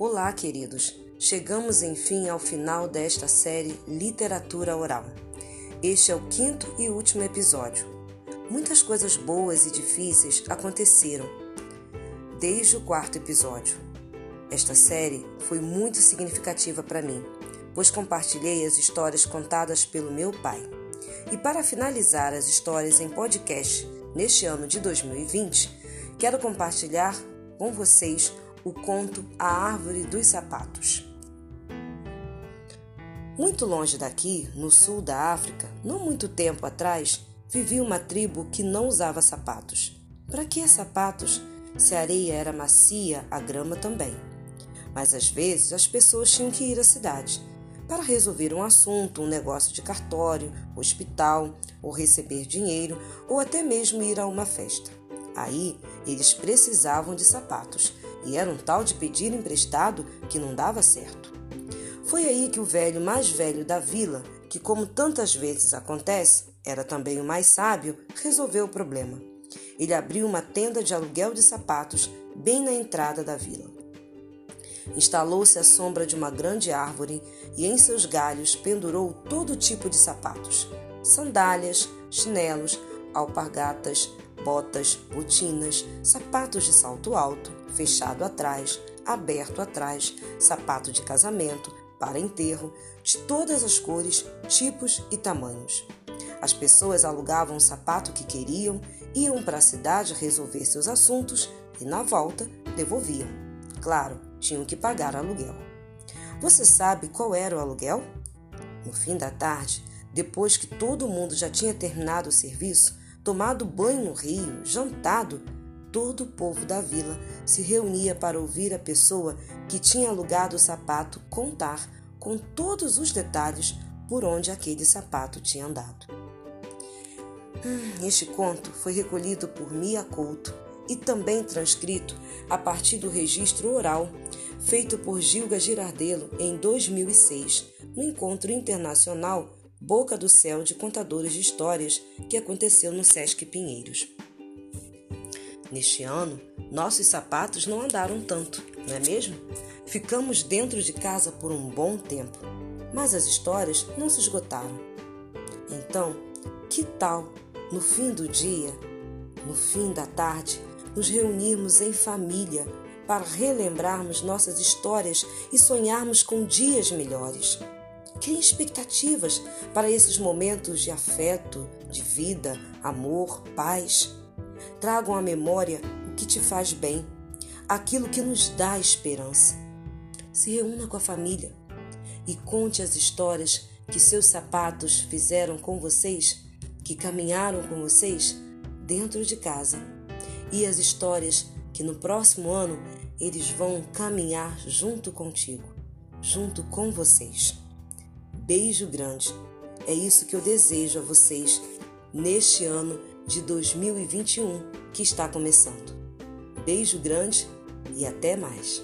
Olá, queridos! Chegamos enfim ao final desta série Literatura Oral. Este é o quinto e último episódio. Muitas coisas boas e difíceis aconteceram desde o quarto episódio. Esta série foi muito significativa para mim, pois compartilhei as histórias contadas pelo meu pai. E para finalizar as histórias em podcast neste ano de 2020, quero compartilhar com vocês o conto A Árvore dos Sapatos. Muito longe daqui, no sul da África, não muito tempo atrás, vivia uma tribo que não usava sapatos. Para que sapatos se a areia era macia, a grama também? Mas às vezes as pessoas tinham que ir à cidade para resolver um assunto, um negócio de cartório, hospital, ou receber dinheiro, ou até mesmo ir a uma festa. Aí eles precisavam de sapatos e era um tal de pedir emprestado que não dava certo. Foi aí que o velho mais velho da vila, que como tantas vezes acontece, era também o mais sábio, resolveu o problema. Ele abriu uma tenda de aluguel de sapatos bem na entrada da vila. Instalou-se à sombra de uma grande árvore e em seus galhos pendurou todo tipo de sapatos: sandálias, chinelos, alpargatas, botas, botinas, sapatos de salto alto, fechado atrás, aberto atrás, sapato de casamento, para enterro, de todas as cores, tipos e tamanhos. As pessoas alugavam o sapato que queriam, iam para a cidade resolver seus assuntos e, na volta, devolviam. Claro, tinham que pagar aluguel. Você sabe qual era o aluguel? No fim da tarde, depois que todo mundo já tinha terminado o serviço, tomado banho no rio, jantado, todo o povo da vila se reunia para ouvir a pessoa que tinha alugado o sapato contar com todos os detalhes por onde aquele sapato tinha andado. Hum, este conto foi recolhido por Mia Couto e também transcrito a partir do registro oral feito por Gilga Girardello em 2006, no encontro internacional Boca do Céu de Contadores de Histórias que aconteceu no Sesc Pinheiros. Neste ano, nossos sapatos não andaram tanto, não é mesmo? Ficamos dentro de casa por um bom tempo, mas as histórias não se esgotaram. Então, que tal, no fim do dia, no fim da tarde, nos reunirmos em família para relembrarmos nossas histórias e sonharmos com dias melhores? Crie expectativas para esses momentos de afeto, de vida, amor, paz. Tragam à memória o que te faz bem, aquilo que nos dá esperança. Se reúna com a família e conte as histórias que seus sapatos fizeram com vocês, que caminharam com vocês dentro de casa, e as histórias que no próximo ano eles vão caminhar junto contigo, junto com vocês. Beijo grande. É isso que eu desejo a vocês neste ano de 2021 que está começando. Beijo grande e até mais.